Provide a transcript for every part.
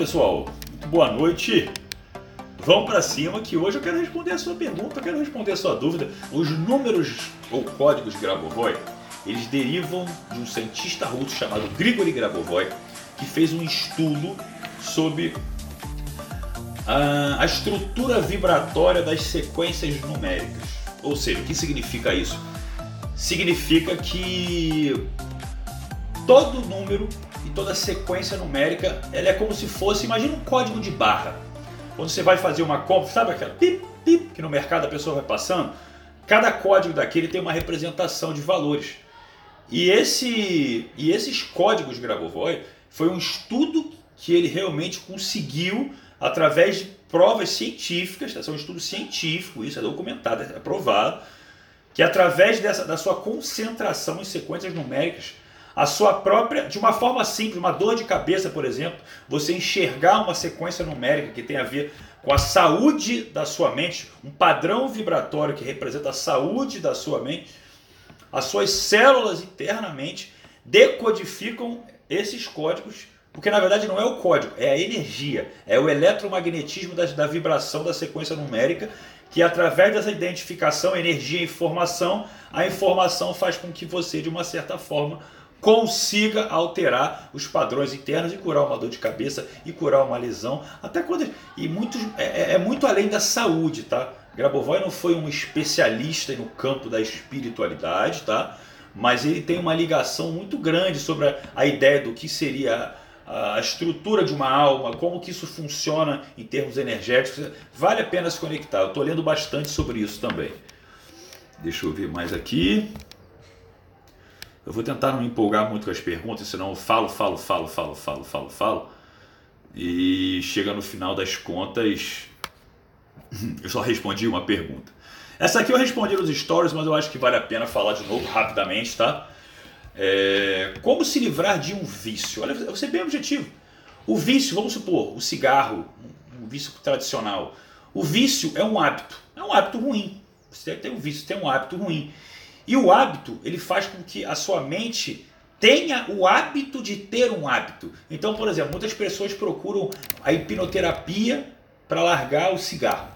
pessoal, muito boa noite. Vamos para cima que hoje eu quero responder a sua pergunta, eu quero responder a sua dúvida. Os números ou códigos Grabovoi, eles derivam de um cientista russo chamado Grigori Grabovoi, que fez um estudo sobre a, a estrutura vibratória das sequências numéricas. Ou seja, o que significa isso? Significa que todo número e toda sequência numérica, ela é como se fosse, imagina um código de barra. Quando você vai fazer uma compra, sabe aquela pip, pip, que no mercado a pessoa vai passando? Cada código daquele tem uma representação de valores. E, esse, e esses códigos Grabovoi foi um estudo que ele realmente conseguiu através de provas científicas, tá? são um estudo científico, isso é documentado, é provado, que através dessa, da sua concentração em sequências numéricas, a sua própria, de uma forma simples, uma dor de cabeça, por exemplo, você enxergar uma sequência numérica que tem a ver com a saúde da sua mente, um padrão vibratório que representa a saúde da sua mente, as suas células internamente decodificam esses códigos, porque na verdade não é o código, é a energia, é o eletromagnetismo da, da vibração da sequência numérica, que através dessa identificação, energia e informação, a informação faz com que você, de uma certa forma, consiga alterar os padrões internos e curar uma dor de cabeça e curar uma lesão, até quando e muito é, é, é muito além da saúde, tá? Grabovoi não foi um especialista no campo da espiritualidade, tá? Mas ele tem uma ligação muito grande sobre a, a ideia do que seria a estrutura de uma alma, como que isso funciona em termos energéticos. Vale a pena se conectar. Eu estou lendo bastante sobre isso também. Deixa eu ver mais aqui. Eu vou tentar não me empolgar muito com as perguntas, senão eu falo, falo, falo, falo, falo, falo, falo. E chega no final das contas, eu só respondi uma pergunta. Essa aqui eu respondi nos stories, mas eu acho que vale a pena falar de novo rapidamente, tá? É, como se livrar de um vício? Olha, vou ser bem objetivo. O vício, vamos supor, o cigarro, um vício tradicional. O vício é um hábito, é um hábito ruim. Você tem um vício, tem um hábito ruim. E o hábito, ele faz com que a sua mente tenha o hábito de ter um hábito. Então, por exemplo, muitas pessoas procuram a hipnoterapia para largar o cigarro.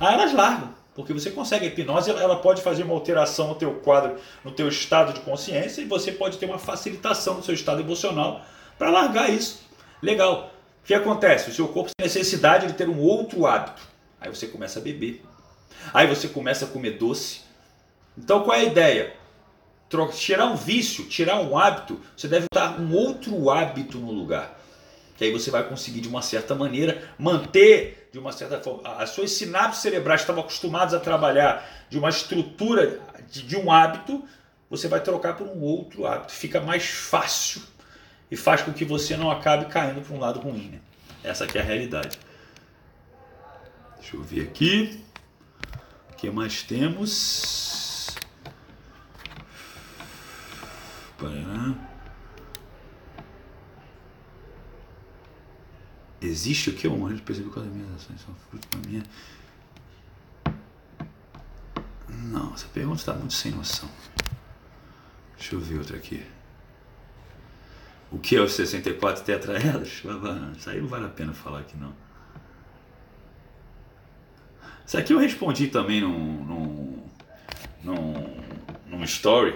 Aí elas largam, porque você consegue. A hipnose ela pode fazer uma alteração no teu quadro, no teu estado de consciência e você pode ter uma facilitação no seu estado emocional para largar isso. Legal. O que acontece? O seu corpo tem necessidade de ter um outro hábito. Aí você começa a beber. Aí você começa a comer doce. Então qual é a ideia? Tirar um vício, tirar um hábito, você deve botar um outro hábito no lugar. Que aí você vai conseguir, de uma certa maneira, manter, de uma certa forma, as suas sinapses cerebrais estavam acostumadas a trabalhar de uma estrutura de, de um hábito, você vai trocar por um outro hábito. Fica mais fácil e faz com que você não acabe caindo para um lado ruim. Né? Essa aqui é a realidade. Deixa eu ver aqui. O que mais temos? Existe o que? Eu morri de perceber quais as minhas ações são fruto da minha. Não, essa pergunta está muito sem noção. Deixa eu ver outra aqui. O que é os 64 tetraedros? Isso aí não vale a pena falar aqui não. Isso aqui eu respondi também num, num, num, num story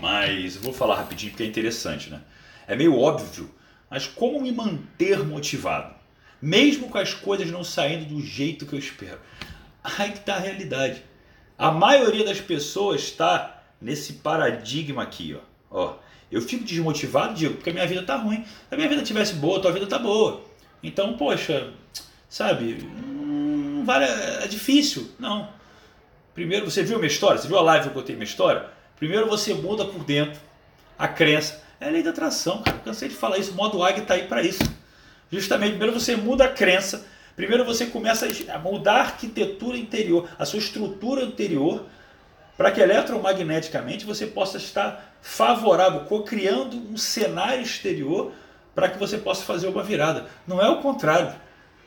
mas vou falar rapidinho porque é interessante, né? É meio óbvio, mas como me manter motivado? Mesmo com as coisas não saindo do jeito que eu espero. Aí que está a realidade. A maioria das pessoas está nesse paradigma aqui, ó. ó. Eu fico desmotivado, digo, porque a minha vida tá ruim. Se a minha vida tivesse boa, a tua vida tá boa. Então, poxa, sabe, não vale, é difícil. Não. Primeiro, você viu minha história? Você viu a live que eu contei minha história? Primeiro você muda por dentro a crença. É a lei da atração, cara. Cansei de falar isso. O modo águia está aí para isso. Justamente, primeiro você muda a crença. Primeiro você começa a mudar a arquitetura interior, a sua estrutura anterior, para que eletromagneticamente você possa estar favorável, co-criando um cenário exterior para que você possa fazer uma virada. Não é o contrário.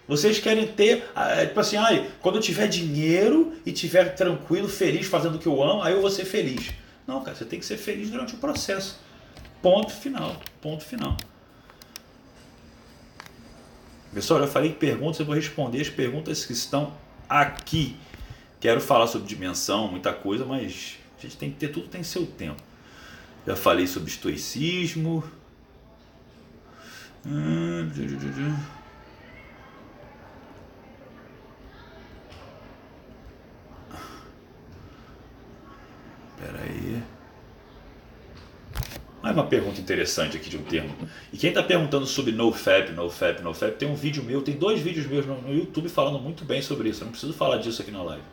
Vocês querem ter, ah, tipo assim, ai, quando eu tiver dinheiro e tiver tranquilo, feliz, fazendo o que eu amo, aí eu vou ser feliz. Não, cara, você tem que ser feliz durante o processo. Ponto final. Ponto final. Pessoal, já falei perguntas, eu vou responder as perguntas que estão aqui. Quero falar sobre dimensão, muita coisa, mas a gente tem que ter tudo tem seu tempo. Já falei sobre estoicismo. Hum, Espera aí. Mais uma pergunta interessante aqui de um termo. E quem está perguntando sobre NoFap, NoFap, NoFap, tem um vídeo meu, tem dois vídeos meus no, no YouTube falando muito bem sobre isso. Eu não preciso falar disso aqui na live.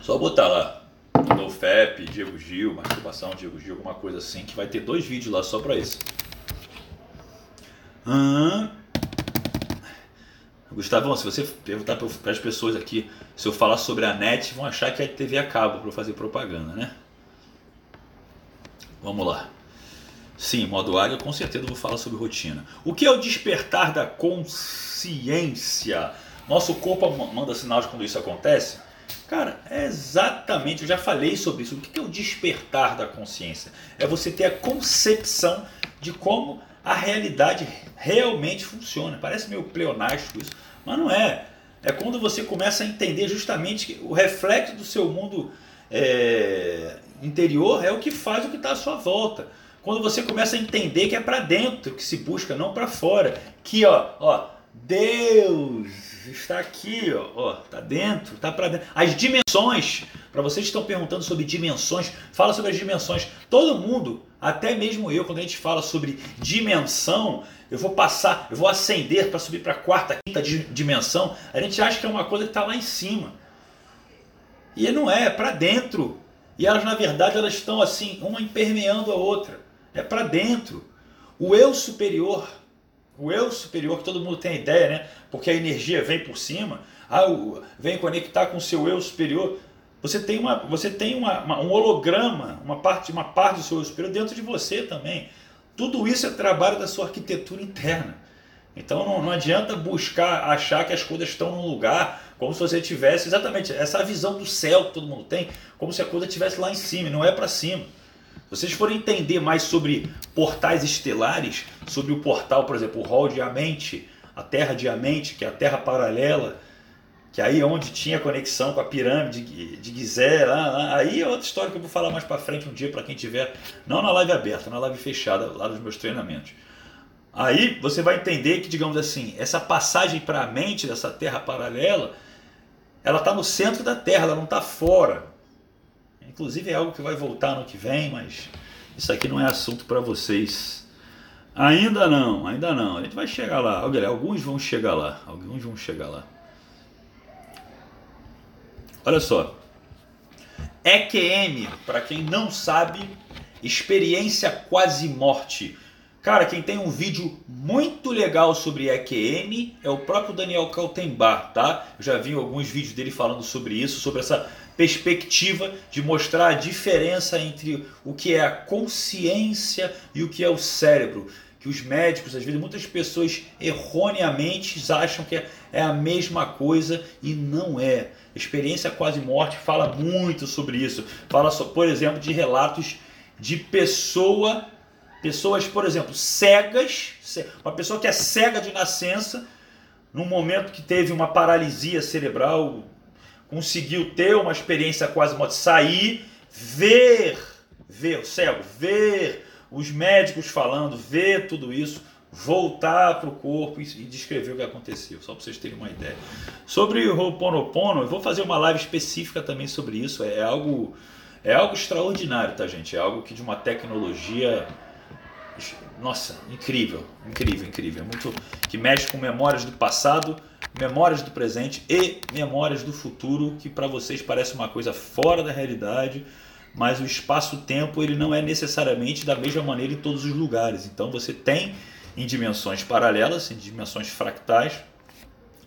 Só botar lá NoFap, Diego Gil, masturbação, Diego Gil, alguma coisa assim, que vai ter dois vídeos lá só para isso. Hum. Gustavão, se você perguntar para as pessoas aqui se eu falar sobre a net, vão achar que é TV a cabo para fazer propaganda, né? Vamos lá. Sim, modo águia, com certeza vou falar sobre rotina. O que é o despertar da consciência? Nosso corpo manda sinal de quando isso acontece? Cara, é exatamente, eu já falei sobre isso. O que é o despertar da consciência? É você ter a concepção de como a realidade realmente funciona. Parece meio pleonástico isso, mas não é. É quando você começa a entender justamente o reflexo do seu mundo é, interior é o que faz o que está à sua volta. Quando você começa a entender que é para dentro que se busca, não para fora. Que ó, ó, Deus está aqui, ó, ó tá dentro, tá para dentro. As dimensões, para vocês que estão perguntando sobre dimensões, fala sobre as dimensões. Todo mundo, até mesmo eu, quando a gente fala sobre dimensão, eu vou passar, eu vou ascender para subir para a quarta, quinta dimensão. A gente acha que é uma coisa que está lá em cima. E não é, é para dentro. E elas, na verdade, elas estão assim, uma impermeando a outra. É para dentro. O eu superior, o eu superior, que todo mundo tem ideia, né? Porque a energia vem por cima, ah, vem conectar com o seu eu superior. Você tem, uma, você tem uma, uma, um holograma, uma parte, uma parte do seu eu superior dentro de você também. Tudo isso é trabalho da sua arquitetura interna. Então não, não adianta buscar achar que as coisas estão num lugar como se você tivesse exatamente essa visão do céu que todo mundo tem, como se a coisa estivesse lá em cima, não é para cima. Se vocês forem entender mais sobre portais estelares, sobre o portal, por exemplo, o Hall de Amente, a Terra de Amente, que é a Terra paralela, que aí é onde tinha conexão com a pirâmide de Gizé, lá, lá, aí é outra história que eu vou falar mais para frente um dia para quem tiver, não na live aberta, na live fechada, lá dos meus treinamentos. Aí você vai entender que, digamos assim, essa passagem para a mente dessa terra paralela, ela está no centro da Terra, ela não está fora. Inclusive é algo que vai voltar no que vem, mas isso aqui não é assunto para vocês. Ainda não, ainda não. A gente vai chegar lá. Alguns vão chegar lá. Alguns vão chegar lá. Olha só. EQM, para quem não sabe, experiência quase morte. Cara, quem tem um vídeo muito legal sobre EQM é o próprio Daniel Kaltenbach, tá? Eu já vi alguns vídeos dele falando sobre isso, sobre essa perspectiva de mostrar a diferença entre o que é a consciência e o que é o cérebro. Que os médicos, às vezes, muitas pessoas erroneamente acham que é a mesma coisa e não é. experiência quase morte fala muito sobre isso. Fala, por exemplo, de relatos de pessoa Pessoas, por exemplo, cegas, uma pessoa que é cega de nascença, num momento que teve uma paralisia cerebral, conseguiu ter uma experiência quase morte, sair, ver, ver o cego, ver os médicos falando, ver tudo isso, voltar para o corpo e, descrever o que aconteceu, só para vocês terem uma ideia. Sobre o Ho'oponopono, eu vou fazer uma live específica também sobre isso, é algo, é algo extraordinário, tá gente? É algo que de uma tecnologia nossa, incrível, incrível, incrível. É muito que mexe com memórias do passado, memórias do presente e memórias do futuro, que para vocês parece uma coisa fora da realidade, mas o espaço-tempo ele não é necessariamente da mesma maneira em todos os lugares. Então você tem em dimensões paralelas, em dimensões fractais,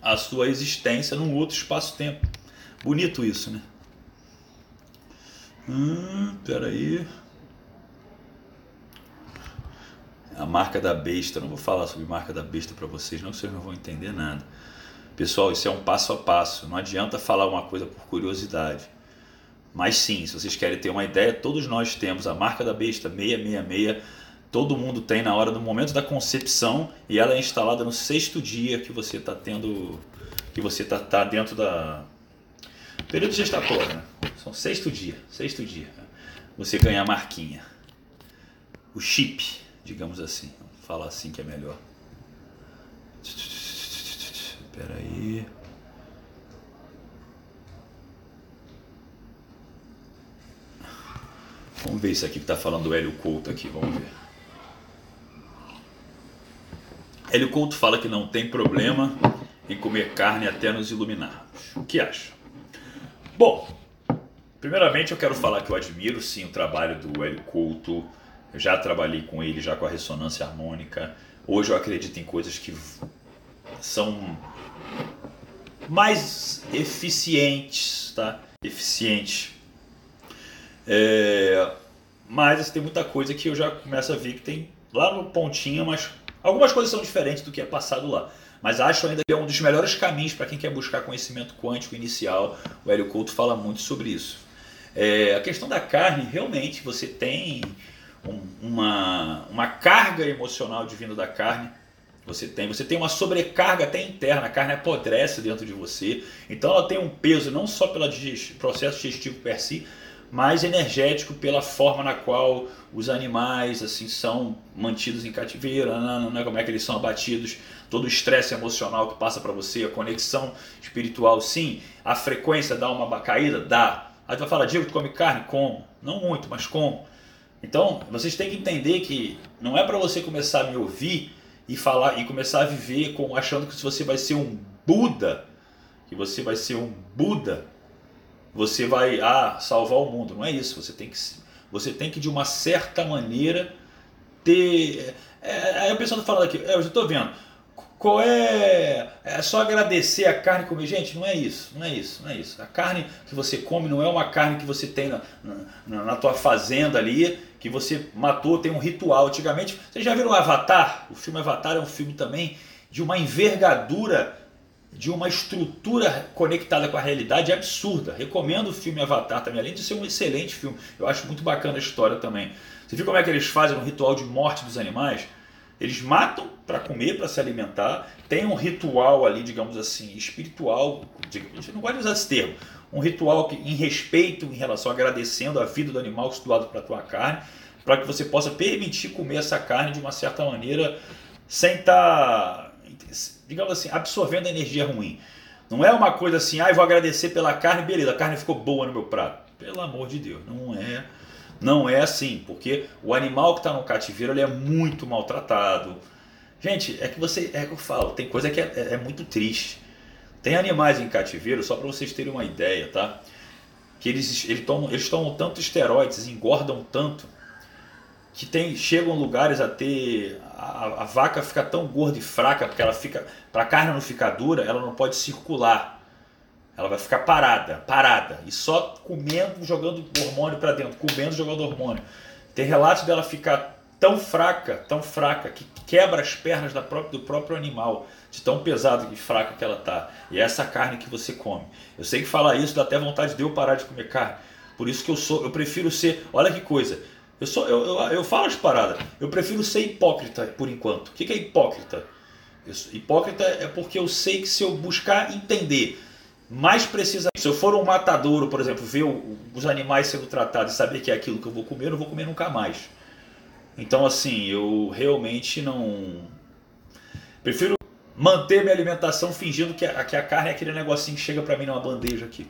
a sua existência num outro espaço-tempo. Bonito isso, né? Hum, peraí. aí. A marca da besta. não vou falar sobre marca da besta para vocês, não, vocês não vão entender nada. Pessoal, isso é um passo a passo. Não adianta falar uma coisa por curiosidade. Mas sim, se vocês querem ter uma ideia, todos nós temos a marca da besta 666. todo mundo tem na hora do momento da concepção e ela é instalada no sexto dia que você está tendo, que você está tá dentro da período gestatório, né? São sexto dia, sexto dia. Você ganha a marquinha, o chip, digamos assim, fala assim que é melhor. Espera aí. Vamos ver isso aqui que está falando do Hélio Couto aqui, vamos ver. Hélio Couto fala que não tem problema em comer carne até nos iluminarmos. O que acha? Bom, primeiramente eu quero falar que eu admiro sim o trabalho do Hélio Couto. Eu já trabalhei com ele, já com a ressonância harmônica. Hoje eu acredito em coisas que são mais eficientes, tá? Eficientes. É, mas assim, tem muita coisa que eu já começo a ver que tem lá no pontinho, mas Algumas coisas são diferentes do que é passado lá, mas acho ainda que é um dos melhores caminhos para quem quer buscar conhecimento quântico inicial. O Hélio Couto fala muito sobre isso. É, a questão da carne, realmente, você tem um, uma, uma carga emocional divina da carne. Você tem, você tem uma sobrecarga até interna, a carne apodrece dentro de você. Então ela tem um peso não só pelo processo digestivo per si, mais energético pela forma na qual os animais assim são mantidos em cativeiro, né, como é que eles são abatidos, todo o estresse emocional que passa para você, a conexão espiritual, sim, a frequência dá uma caída, dá. Aí tu vai falar, Diego, tu come carne? Como? Não muito, mas como? Então, vocês têm que entender que não é para você começar a me ouvir e falar e começar a viver com achando que você vai ser um Buda, que você vai ser um Buda você vai ah, salvar o mundo. Não é isso. Você tem que, você tem que de uma certa maneira ter. É, aí o pessoal está falando aqui, é, eu já estou vendo. Qual é. É só agradecer a carne comer. Gente, não é isso, não é isso, não é isso. A carne que você come não é uma carne que você tem na, na, na tua fazenda ali, que você matou, tem um ritual. Antigamente, vocês já viram o Avatar? O filme Avatar é um filme também de uma envergadura de uma estrutura conectada com a realidade absurda. Recomendo o filme Avatar também, além de ser um excelente filme. Eu acho muito bacana a história também. Você viu como é que eles fazem um ritual de morte dos animais? Eles matam para comer, para se alimentar. Tem um ritual ali, digamos assim, espiritual. Não pode usar esse termo. Um ritual que, em respeito, em relação agradecendo a vida do animal que doado para a tua carne, para que você possa permitir comer essa carne de uma certa maneira sem estar tá digamos assim, absorvendo energia ruim. Não é uma coisa assim, ah, eu vou agradecer pela carne, beleza, a carne ficou boa no meu prato. Pelo amor de Deus, não é, não é assim, porque o animal que está no cativeiro ele é muito maltratado. Gente, é que você, é que eu falo, tem coisa que é, é, é muito triste. Tem animais em cativeiro, só para vocês terem uma ideia, tá? Que eles, eles, tomam, eles tomam tanto esteroides, engordam tanto, que tem, chegam lugares a ter a, a, vaca fica tão gorda e fraca porque ela fica para a carne não ficar dura, ela não pode circular. Ela vai ficar parada, parada e só comendo, jogando hormônio para dentro, comendo, jogando hormônio. Tem relatos dela ficar tão fraca, tão fraca que quebra as pernas da própria, do próprio animal, de tão pesada e fraca que ela tá. E é essa carne que você come. Eu sei que falar isso dá até vontade de eu parar de comer carne. Por isso que eu sou, eu prefiro ser, olha que coisa, eu, sou, eu, eu, eu falo as paradas. Eu prefiro ser hipócrita por enquanto. O que, que é hipócrita? hipócrita é porque eu sei que se eu buscar entender mais precisamente, se eu for um matadouro, por exemplo, ver os animais sendo tratados e saber que é aquilo que eu vou comer, eu não vou comer nunca mais. Então, assim, eu realmente não. Prefiro manter minha alimentação fingindo que a, que a carne é aquele negocinho que chega para mim numa bandeja aqui.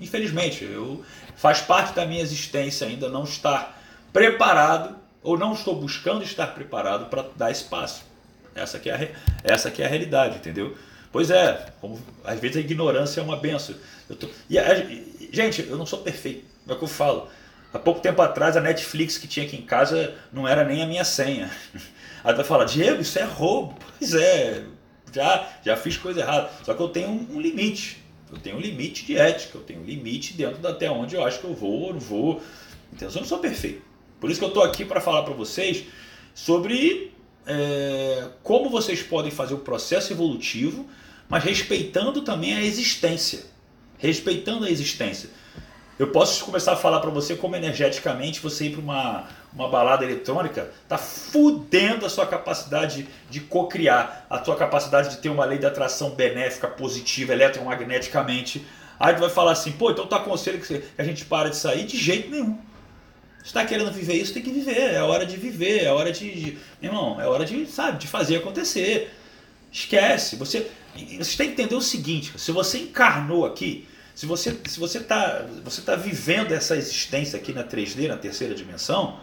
Infelizmente, eu faz parte da minha existência ainda não estar preparado ou não estou buscando estar preparado para dar espaço. Essa que é a, essa que é a realidade, entendeu? Pois é, como, às vezes a ignorância é uma benção. Eu tô, e a, gente, eu não sou perfeito, é o que eu falo. Há pouco tempo atrás a Netflix que tinha aqui em casa não era nem a minha senha. Aí tu vai falar, Diego, isso é roubo. Pois é, já, já fiz coisa errada. Só que eu tenho um, um limite. Eu tenho um limite de ética, eu tenho um limite dentro da até onde eu acho que eu vou ou não vou. Então eu não sou perfeito. Por isso que eu estou aqui para falar para vocês sobre é, como vocês podem fazer o processo evolutivo, mas respeitando também a existência. Respeitando a existência. Eu posso começar a falar para você como energeticamente você ir para uma, uma balada eletrônica tá fudendo a sua capacidade de co-criar, a tua capacidade de ter uma lei de atração benéfica, positiva, eletromagneticamente. Aí tu vai falar assim, pô, então tu aconselho que a gente para de sair? De jeito nenhum. Se está querendo viver isso, tem que viver. É hora de viver, é hora de, de. Irmão, é hora de, sabe, de fazer acontecer. Esquece. Você, você tem que entender o seguinte: se você encarnou aqui, se você se você está você tá vivendo essa existência aqui na 3D, na terceira dimensão,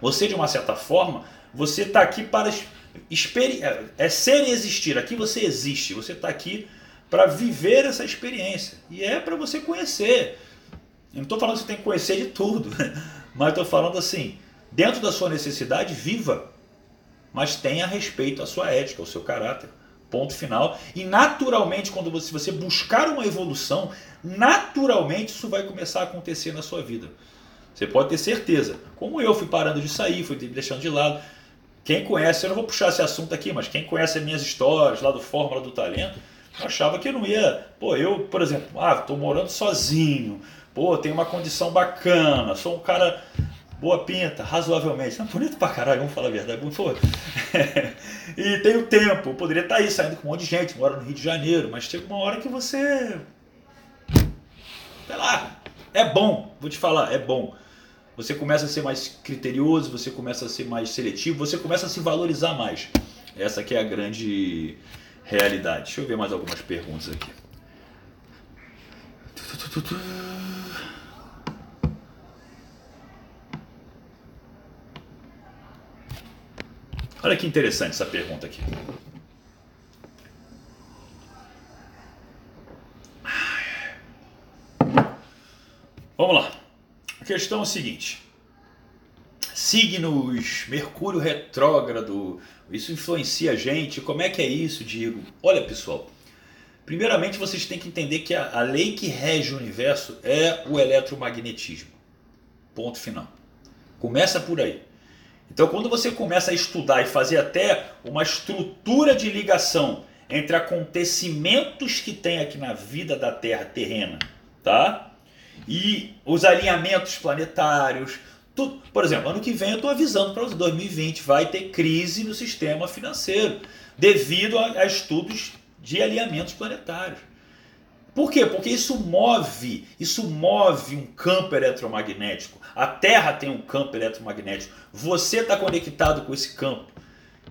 você de uma certa forma, você está aqui para é, é ser e existir. Aqui você existe. Você está aqui para viver essa experiência e é para você conhecer. Eu não estou falando que você tem que conhecer de tudo, mas estou falando assim, dentro da sua necessidade, viva, mas tenha respeito à sua ética, ao seu caráter. Ponto final. E naturalmente, quando você, você buscar uma evolução, naturalmente isso vai começar a acontecer na sua vida. Você pode ter certeza. Como eu fui parando de sair, fui deixando de lado. Quem conhece, eu não vou puxar esse assunto aqui, mas quem conhece as minhas histórias lá do Fórmula do Talento, achava que eu não ia. Pô, eu, por exemplo, ah, tô morando sozinho, pô, tenho uma condição bacana, sou um cara boa pinta, razoavelmente. Não, bonito pra caralho, vamos falar a verdade. Pô. e tenho tempo, poderia estar tá aí saindo com um monte de gente, moro no Rio de Janeiro, mas chega uma hora que você sei lá, é bom, vou te falar, é bom. Você começa a ser mais criterioso, você começa a ser mais seletivo, você começa a se valorizar mais. Essa aqui é a grande realidade. Deixa eu ver mais algumas perguntas aqui. Olha que interessante essa pergunta aqui. Vamos lá. A questão é a seguinte: signos, Mercúrio retrógrado, isso influencia a gente? Como é que é isso, Diego? Olha, pessoal. Primeiramente, vocês têm que entender que a, a lei que rege o universo é o eletromagnetismo. Ponto final. Começa por aí. Então, quando você começa a estudar e fazer até uma estrutura de ligação entre acontecimentos que tem aqui na vida da Terra terrena, tá? E os alinhamentos planetários. Tudo. Por exemplo, ano que vem eu estou avisando para os 2020 vai ter crise no sistema financeiro devido a, a estudos de alinhamentos planetários. Por quê? Porque isso move, isso move um campo eletromagnético. A Terra tem um campo eletromagnético. Você está conectado com esse campo.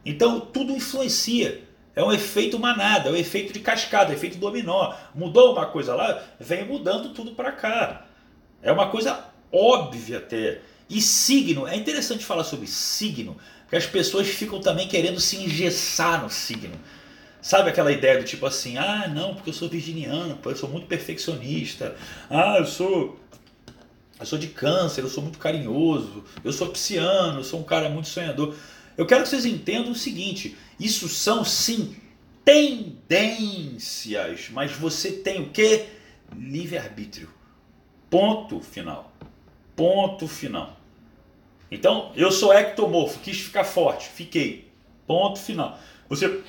Então tudo influencia. É um efeito manada, é um efeito de cascada, é um efeito dominó. Mudou uma coisa lá, vem mudando tudo para cá. É uma coisa óbvia até. E signo, é interessante falar sobre signo, porque as pessoas ficam também querendo se engessar no signo. Sabe aquela ideia do tipo assim, ah, não, porque eu sou virginiano, eu sou muito perfeccionista. Ah, eu sou eu sou de câncer, eu sou muito carinhoso, eu sou pisciano, eu sou um cara muito sonhador. Eu quero que vocês entendam o seguinte: isso são sim tendências, mas você tem o que? Livre-arbítrio. Ponto final. Ponto final. Então, eu sou ectomorfo, quis ficar forte, fiquei. Ponto final. Você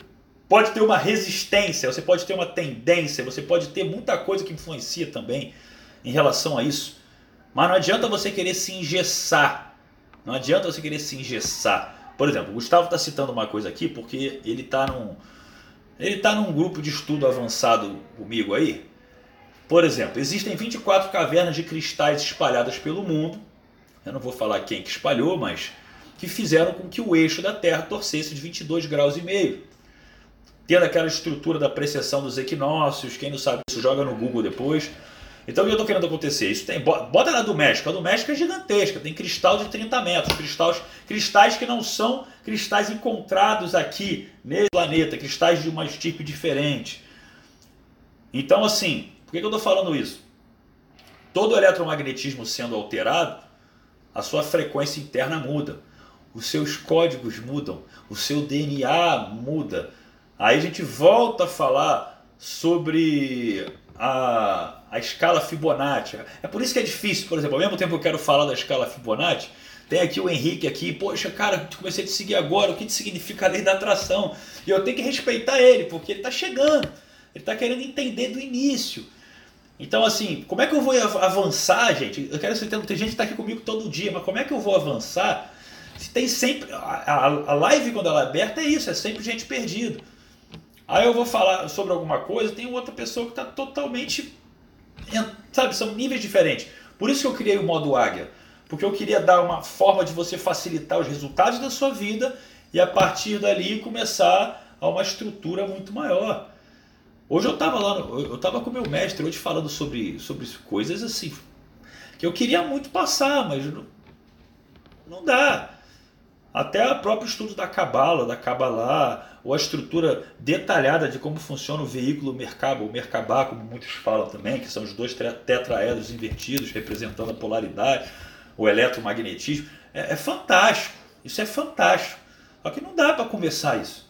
pode ter uma resistência, você pode ter uma tendência, você pode ter muita coisa que influencia também em relação a isso. Mas não adianta você querer se engessar. Não adianta você querer se engessar. Por exemplo, o Gustavo está citando uma coisa aqui porque ele está num, ele tá num grupo de estudo avançado comigo aí. Por exemplo, existem 24 cavernas de cristais espalhadas pelo mundo. Eu não vou falar quem que espalhou, mas que fizeram com que o eixo da Terra torcesse de 22 graus e meio. Tendo aquela estrutura da precessão dos equinócios, quem não sabe isso joga no Google depois. Então o que eu estou querendo acontecer? Isso tem, bota na do México. A do México é gigantesca, tem cristal de 30 metros, cristais, cristais que não são cristais encontrados aqui nesse planeta, cristais de uma tipo diferente. Então, assim, por que, que eu estou falando isso? Todo o eletromagnetismo sendo alterado, a sua frequência interna muda, os seus códigos mudam, o seu DNA muda. Aí a gente volta a falar sobre a, a escala Fibonacci. É por isso que é difícil, por exemplo, ao mesmo tempo que eu quero falar da escala Fibonacci, tem aqui o Henrique aqui, poxa, cara, comecei a te seguir agora, o que significa a lei da atração? E eu tenho que respeitar ele, porque ele está chegando, ele está querendo entender do início. Então, assim, como é que eu vou avançar, gente? Eu quero saber, tem gente que está aqui comigo todo dia, mas como é que eu vou avançar se tem sempre. A, a live, quando ela é aberta, é isso, é sempre gente perdida. Aí eu vou falar sobre alguma coisa, tem outra pessoa que está totalmente. Sabe, são níveis diferentes. Por isso que eu criei o modo águia. Porque eu queria dar uma forma de você facilitar os resultados da sua vida e a partir dali começar a uma estrutura muito maior. Hoje eu estava lá, eu estava com meu mestre hoje falando sobre, sobre coisas assim que eu queria muito passar, mas não, não dá. Até o próprio estudo da Cabala, da Kabbalah, ou a estrutura detalhada de como funciona o veículo Merkaba, ou Merkabah, como muitos falam também, que são os dois tetraedros invertidos representando a polaridade, o eletromagnetismo, é, é fantástico. Isso é fantástico. Só que não dá para conversar isso.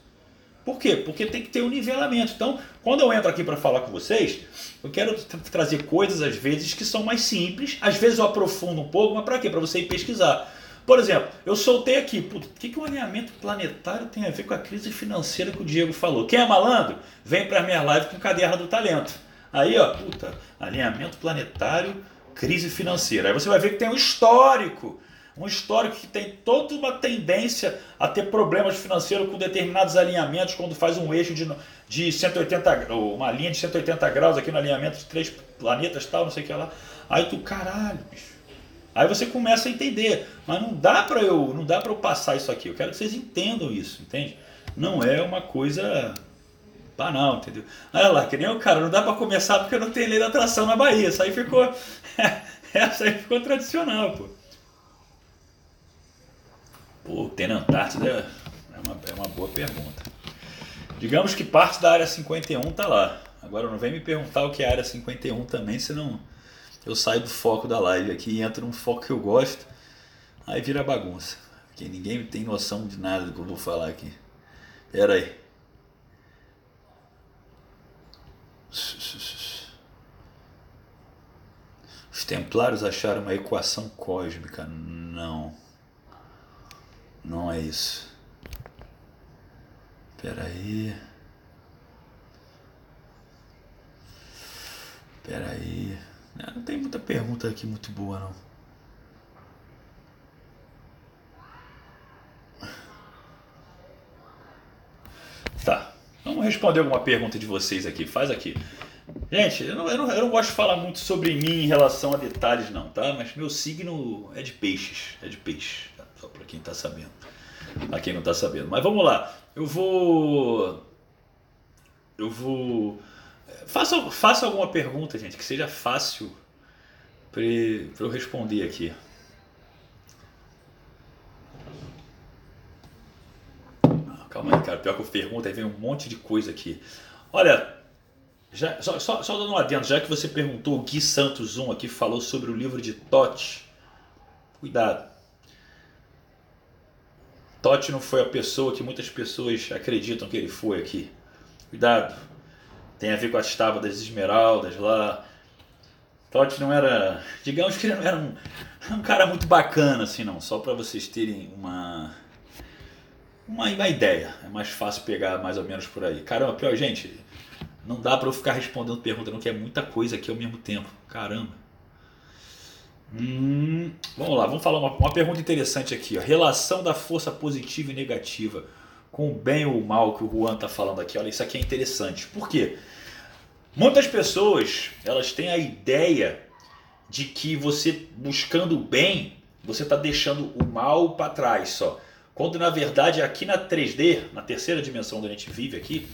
Por quê? Porque tem que ter um nivelamento. Então, quando eu entro aqui para falar com vocês, eu quero trazer coisas às vezes que são mais simples, às vezes eu aprofundo um pouco, mas para quê? Para você ir pesquisar. Por exemplo, eu soltei aqui, o que, que o alinhamento planetário tem a ver com a crise financeira que o Diego falou? Quem é malandro? Vem para minha live com caderno do talento. Aí, ó, puta, alinhamento planetário, crise financeira. Aí você vai ver que tem um histórico um histórico que tem toda uma tendência a ter problemas financeiros com determinados alinhamentos quando faz um eixo de, de 180 uma linha de 180 graus aqui no alinhamento de três planetas tal, não sei o que lá. Aí tu, caralho, bicho. Aí você começa a entender, mas não dá para eu, não dá para eu passar isso aqui. Eu quero que vocês entendam isso, entende? Não é uma coisa banal, entendeu? Olha lá, que nem o cara, não dá para começar porque não tem lei da atração na Bahia. Isso aí ficou essa aí ficou tradicional, pô. Pô, ter na Antártida é uma, é uma boa pergunta. Digamos que parte da área 51 tá lá. Agora não vem me perguntar o que é a área 51 também, senão eu saio do foco da live aqui e entro num foco que eu gosto. Aí vira bagunça. Porque ninguém tem noção de nada do que eu vou falar aqui. Pera aí. Os templários acharam uma equação cósmica. Não. Não é isso. Espera aí. Espera aí. Não tem muita pergunta aqui muito boa não. Tá. Vamos responder alguma pergunta de vocês aqui. Faz aqui. Gente, eu não, eu, não, eu não gosto de falar muito sobre mim em relação a detalhes não, tá? Mas meu signo é de peixes. É de peixe. Só para quem está sabendo. Para quem não está sabendo. Mas vamos lá. Eu vou. Eu vou. Faça, faça alguma pergunta, gente, que seja fácil para eu responder aqui. Ah, calma aí, cara. Pior que eu pergunto, aí vem um monte de coisa aqui. Olha, já, só, só, só dando um adendo, já que você perguntou, o Gui Santos 1 aqui falou sobre o livro de Totti. Cuidado. Totti não foi a pessoa que muitas pessoas acreditam que ele foi aqui. Cuidado. Tem a ver com as tábuas das esmeraldas lá. Totti não era. Digamos que ele não era um, um cara muito bacana, assim, não. Só para vocês terem uma, uma. Uma ideia. É mais fácil pegar mais ou menos por aí. Caramba, pior, gente. Não dá para eu ficar respondendo pergunta, não, que é muita coisa aqui ao mesmo tempo. Caramba. Hum, vamos lá, vamos falar uma, uma pergunta interessante aqui. Ó. Relação da força positiva e negativa com o bem ou o mal que o Juan está falando aqui. Olha, isso aqui é interessante. Por quê? Muitas pessoas elas têm a ideia de que você buscando o bem, você está deixando o mal para trás só. Quando na verdade aqui na 3D, na terceira dimensão onde a gente vive aqui,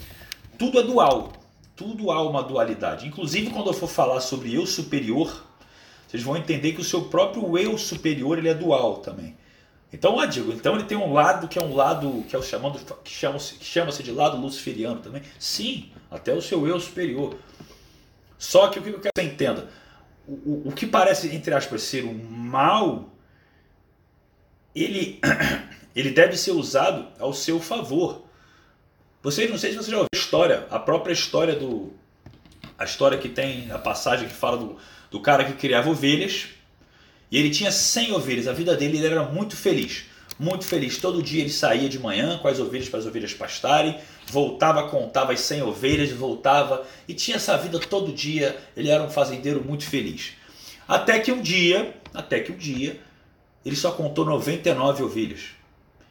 tudo é dual. Tudo há uma dualidade. Inclusive quando eu for falar sobre eu superior, vocês vão entender que o seu próprio eu superior ele é dual também. Então, eu digo, então ele tem um lado que é um lado que é o chamando que chama-se que chama-se de lado luciferiano também. Sim, até o seu eu superior. Só que o que eu quero que você entenda, o, o, o que parece entre aspas ser o mal, ele ele deve ser usado ao seu favor. Vocês não sei se vocês já ouviram a história, a própria história do a história que tem a passagem que fala do do cara que criava ovelhas. E ele tinha 100 ovelhas, a vida dele ele era muito feliz. muito feliz. Todo dia ele saía de manhã com as ovelhas para as ovelhas pastarem, voltava, contava as 100 ovelhas, voltava e tinha essa vida todo dia. Ele era um fazendeiro muito feliz. Até que um dia, até que um dia, ele só contou 99 ovelhas.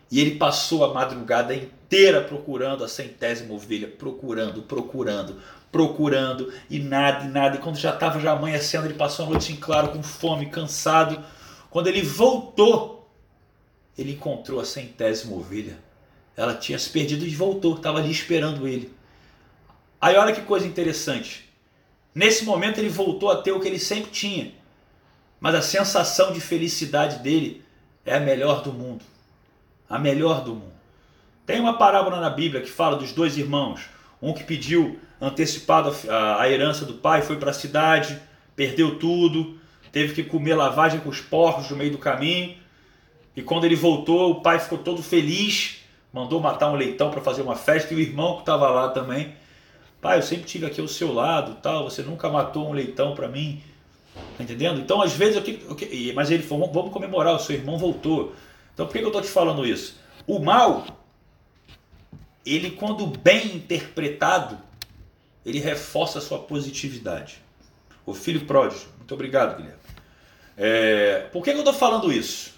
E ele passou a madrugada inteira procurando a centésima ovelha, procurando, procurando, procurando, e nada, e nada. E quando já estava já amanhecendo, ele passou a noite em claro, com fome, cansado. Quando ele voltou, ele encontrou a centésima ovelha. Ela tinha se perdido e voltou, estava ali esperando ele. Aí olha que coisa interessante. Nesse momento ele voltou a ter o que ele sempre tinha. Mas a sensação de felicidade dele é a melhor do mundo. A melhor do mundo. Tem uma parábola na Bíblia que fala dos dois irmãos. Um que pediu antecipado a, a herança do pai, foi para a cidade, perdeu tudo, teve que comer lavagem com os porcos no meio do caminho. E quando ele voltou, o pai ficou todo feliz, mandou matar um leitão para fazer uma festa e o irmão que estava lá também. Pai, eu sempre tive aqui ao seu lado, tal, você nunca matou um leitão para mim. Tá entendendo? Então, às vezes, eu, eu, mas ele falou, vamos comemorar, o seu irmão voltou. Então, por que eu estou te falando isso? O mal, ele quando bem interpretado, ele reforça a sua positividade. O filho pródigo. Muito obrigado, Guilherme. É, por que, eu estou falando isso?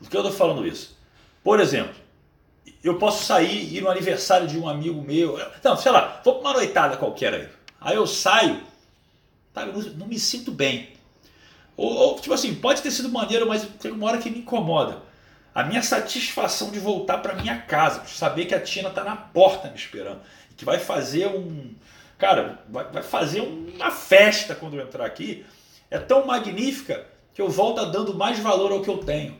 Por que eu estou falando isso? Por exemplo, eu posso sair e ir no aniversário de um amigo meu. Não, sei lá, vou para uma noitada qualquer aí. Aí eu saio, tá, eu não, me sinto bem. Ou, ou, tipo assim, pode ter sido maneiro, mas tem uma hora que me incomoda. A minha satisfação de voltar para minha casa, saber que a Tina está na porta me esperando que vai fazer um. Cara, vai, vai fazer uma festa quando eu entrar aqui. É tão magnífica que eu volto dando mais valor ao que eu tenho.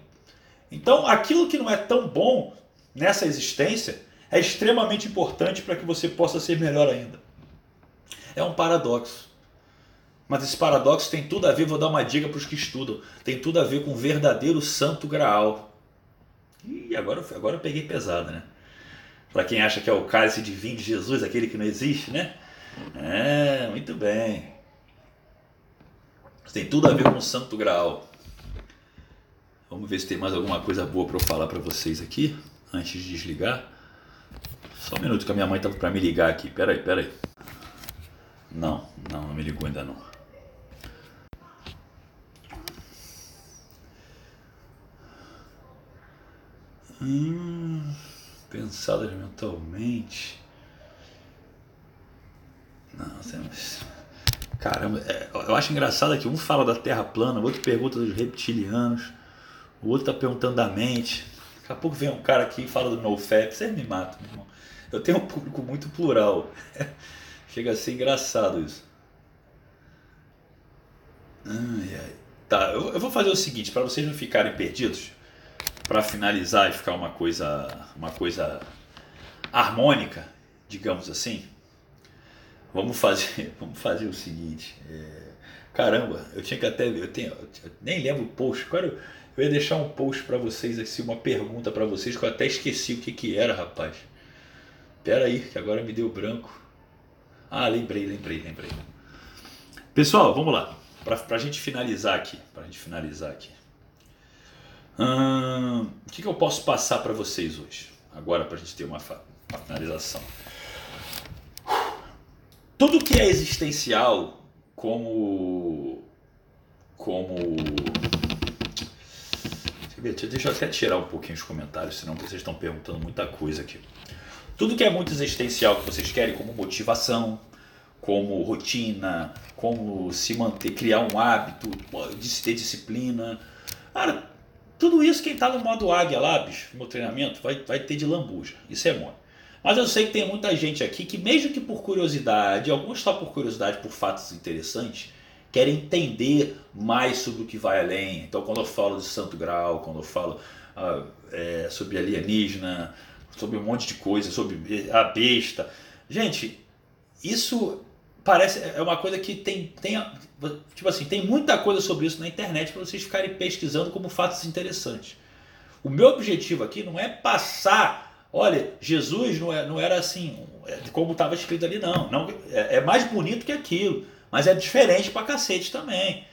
Então, aquilo que não é tão bom nessa existência é extremamente importante para que você possa ser melhor ainda. É um paradoxo. Mas esse paradoxo tem tudo a ver, vou dar uma dica para os que estudam, tem tudo a ver com o verdadeiro santo graal. E agora, agora eu peguei pesado, né? Para quem acha que é o cálice divino de Jesus, aquele que não existe, né? É, muito bem. Tem tudo a ver com o Santo Graal. Vamos ver se tem mais alguma coisa boa para eu falar para vocês aqui, antes de desligar. Só um minuto que a minha mãe estava para me ligar aqui. Pera aí, pera aí. Não, não, não me ligou ainda não. Hum pensadas mentalmente. Não, temos. Caramba, é, eu acho engraçado que um fala da Terra plana, o outro pergunta dos reptilianos, o outro tá perguntando da mente. Daqui a pouco vem um cara aqui e fala do NoFap. Você me mata, meu irmão. Eu tenho um público muito plural. Chega a ser engraçado isso. Ai, ai. Tá, eu, eu vou fazer o seguinte, para vocês não ficarem perdidos para finalizar e ficar uma coisa, uma coisa harmônica, digamos assim, vamos fazer, vamos fazer o seguinte. É, caramba, eu tinha que até, eu tenho, eu nem lembro o post. Cara, eu ia deixar um post para vocês assim, uma pergunta para vocês que eu até esqueci o que que era, rapaz. Pera aí, que agora me deu branco. Ah, lembrei, lembrei, lembrei. Pessoal, vamos lá. Para a gente finalizar aqui, para a gente finalizar aqui. Hum, o que, que, eu posso passar para vocês hoje? Agora, para a gente ter uma, finalização. Tudo que é existencial, como. como. Deixa eu até tirar um pouquinho os comentários, senão vocês estão perguntando muita coisa aqui. Tudo que é muito existencial que vocês querem, como motivação, como rotina, como se manter, criar um hábito, de ter disciplina. Cara, tudo isso quem está no modo águia lá, bicho, no meu treinamento, vai, vai ter de lambuja. Isso é bom. Mas eu sei que tem muita gente aqui que, mesmo que por curiosidade, alguns só por curiosidade, por fatos interessantes, querem entender mais sobre o que vai além. Então, quando eu falo de Santo Grau, quando eu falo ah, é, sobre alienígena, sobre um monte de coisa, sobre a besta. Gente, isso parece é uma coisa que tem, tem tipo assim, tem muita coisa sobre isso na internet para vocês ficarem pesquisando como fatos interessantes. O meu objetivo aqui não é passar, olha, Jesus não, é, não era assim, é, como estava escrito ali, não. não é, é, mais bonito que aquilo, mas é diferente pra cacete também.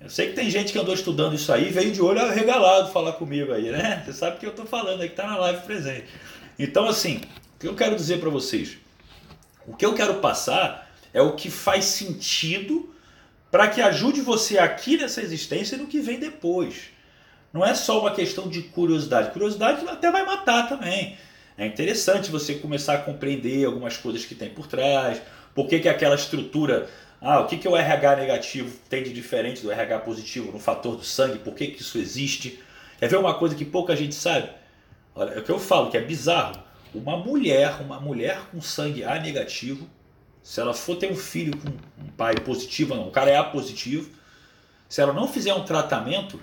Eu sei que tem gente que andou estudando isso aí, veio de olho regalado falar comigo aí, né? Você sabe que eu estou falando aí, que está na live presente. Então, assim, o que eu quero dizer para vocês? O que eu quero passar é o que faz sentido para que ajude você aqui nessa existência e no que vem depois. Não é só uma questão de curiosidade. Curiosidade até vai matar também. É interessante você começar a compreender algumas coisas que tem por trás, por que, que aquela estrutura ah, o que, que o RH negativo tem de diferente do RH positivo no fator do sangue? Por que, que isso existe? Quer ver uma coisa que pouca gente sabe? Olha, é o que eu falo, que é bizarro. Uma mulher, uma mulher com sangue A negativo, se ela for ter um filho com um pai positivo, não, o cara é A positivo, se ela não fizer um tratamento,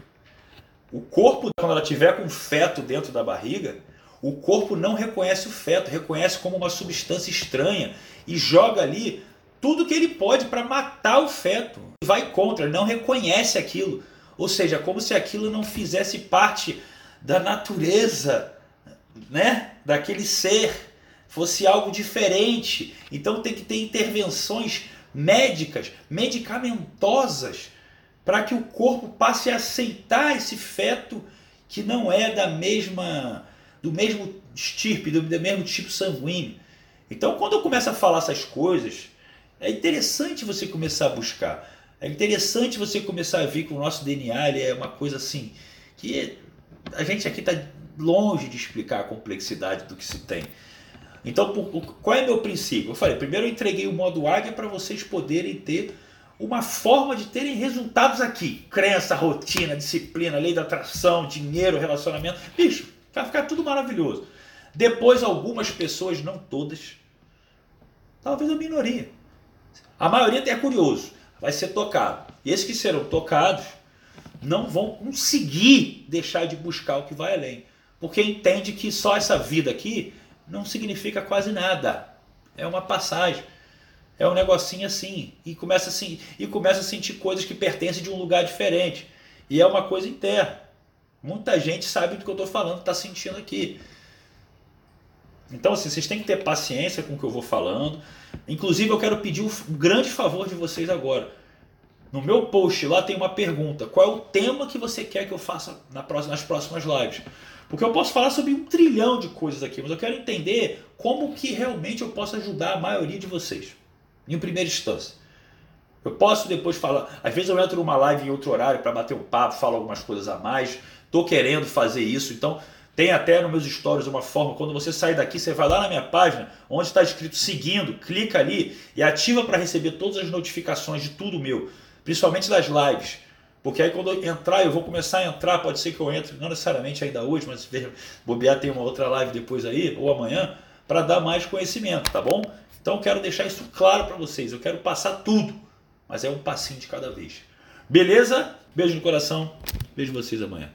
o corpo, quando ela tiver com feto dentro da barriga, o corpo não reconhece o feto, reconhece como uma substância estranha e joga ali tudo que ele pode para matar o feto. Vai contra, não reconhece aquilo. Ou seja, como se aquilo não fizesse parte da natureza, né? Daquele ser, fosse algo diferente. Então tem que ter intervenções médicas, medicamentosas, para que o corpo passe a aceitar esse feto que não é da mesma do mesmo estirpe, do, do mesmo tipo sanguíneo. Então, quando eu começo a falar essas coisas, é interessante você começar a buscar. É interessante você começar a ver que o nosso DNA é uma coisa assim que a gente aqui está longe de explicar a complexidade do que se tem. Então, qual é meu princípio? Eu falei, primeiro eu entreguei o modo águia para vocês poderem ter uma forma de terem resultados aqui. Crença, rotina, disciplina, lei da atração, dinheiro, relacionamento. Bicho, vai ficar tudo maravilhoso. Depois, algumas pessoas, não todas, talvez a minoria, a maioria é curioso, vai ser tocado. E esses que serão tocados não vão conseguir deixar de buscar o que vai além, porque entende que só essa vida aqui não significa quase nada. É uma passagem. É um negocinho assim e começa assim e começa a sentir coisas que pertencem de um lugar diferente. E é uma coisa interna. Muita gente sabe do que eu estou falando, está sentindo aqui. Então, assim, vocês têm que ter paciência com o que eu vou falando. Inclusive, eu quero pedir um grande favor de vocês agora. No meu post lá tem uma pergunta: qual é o tema que você quer que eu faça nas próximas lives? Porque eu posso falar sobre um trilhão de coisas aqui, mas eu quero entender como que realmente eu posso ajudar a maioria de vocês, em primeira instância. Eu posso depois falar, às vezes eu entro numa live em outro horário para bater um papo, falo algumas coisas a mais, estou querendo fazer isso, então tem até nos meus stories uma forma, quando você sair daqui, você vai lá na minha página, onde está escrito seguindo, clica ali e ativa para receber todas as notificações de tudo meu, principalmente das lives. Porque aí quando eu entrar, eu vou começar a entrar, pode ser que eu entre, não necessariamente ainda hoje, mas bobear tem uma outra live depois aí, ou amanhã, para dar mais conhecimento, tá bom? Então quero deixar isso claro para vocês, eu quero passar tudo, mas é um passinho de cada vez. Beleza? Beijo no coração, vejo vocês amanhã.